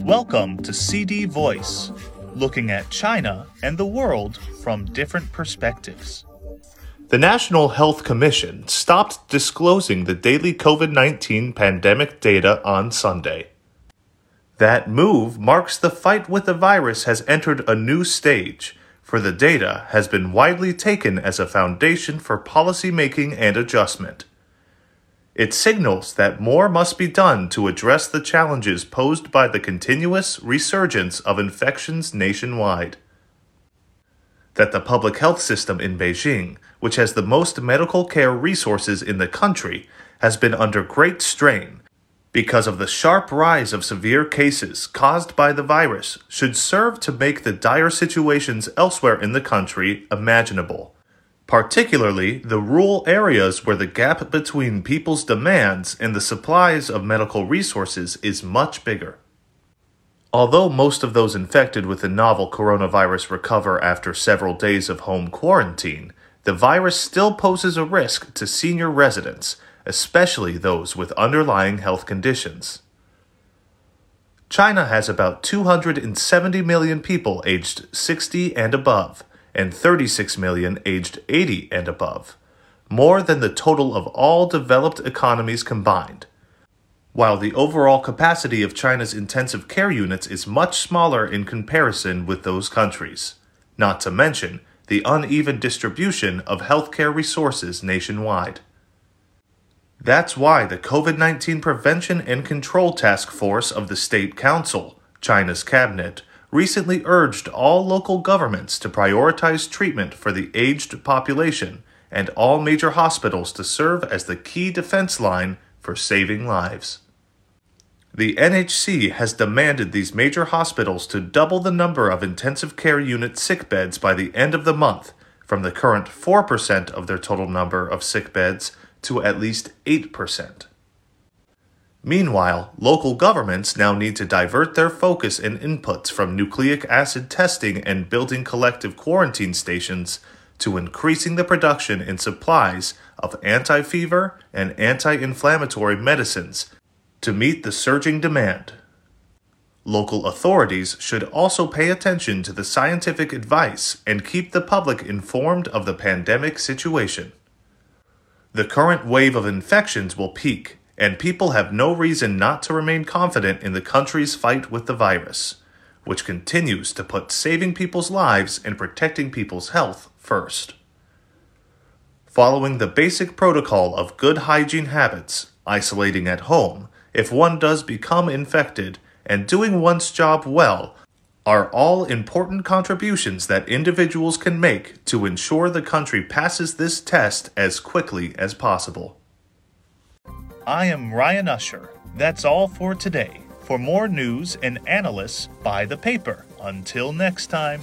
Welcome to CD Voice, looking at China and the world from different perspectives. The National Health Commission stopped disclosing the daily COVID 19 pandemic data on Sunday. That move marks the fight with the virus has entered a new stage, for the data has been widely taken as a foundation for policy making and adjustment. It signals that more must be done to address the challenges posed by the continuous resurgence of infections nationwide. That the public health system in Beijing, which has the most medical care resources in the country, has been under great strain because of the sharp rise of severe cases caused by the virus, should serve to make the dire situations elsewhere in the country imaginable particularly the rural areas where the gap between people's demands and the supplies of medical resources is much bigger. Although most of those infected with the novel coronavirus recover after several days of home quarantine, the virus still poses a risk to senior residents, especially those with underlying health conditions. China has about 270 million people aged 60 and above and 36 million aged 80 and above, more than the total of all developed economies combined. While the overall capacity of China's intensive care units is much smaller in comparison with those countries, not to mention the uneven distribution of healthcare resources nationwide. That's why the COVID 19 Prevention and Control Task Force of the State Council, China's cabinet, recently urged all local governments to prioritize treatment for the aged population and all major hospitals to serve as the key defense line for saving lives. The NHC has demanded these major hospitals to double the number of intensive care unit sick beds by the end of the month, from the current 4% of their total number of sick beds to at least 8%. Meanwhile, local governments now need to divert their focus and inputs from nucleic acid testing and building collective quarantine stations to increasing the production and supplies of anti fever and anti inflammatory medicines to meet the surging demand. Local authorities should also pay attention to the scientific advice and keep the public informed of the pandemic situation. The current wave of infections will peak and people have no reason not to remain confident in the country's fight with the virus, which continues to put saving people's lives and protecting people's health first. Following the basic protocol of good hygiene habits, isolating at home, if one does become infected, and doing one's job well are all important contributions that individuals can make to ensure the country passes this test as quickly as possible. I am Ryan Usher. That's all for today. For more news and analysis, buy the paper. Until next time.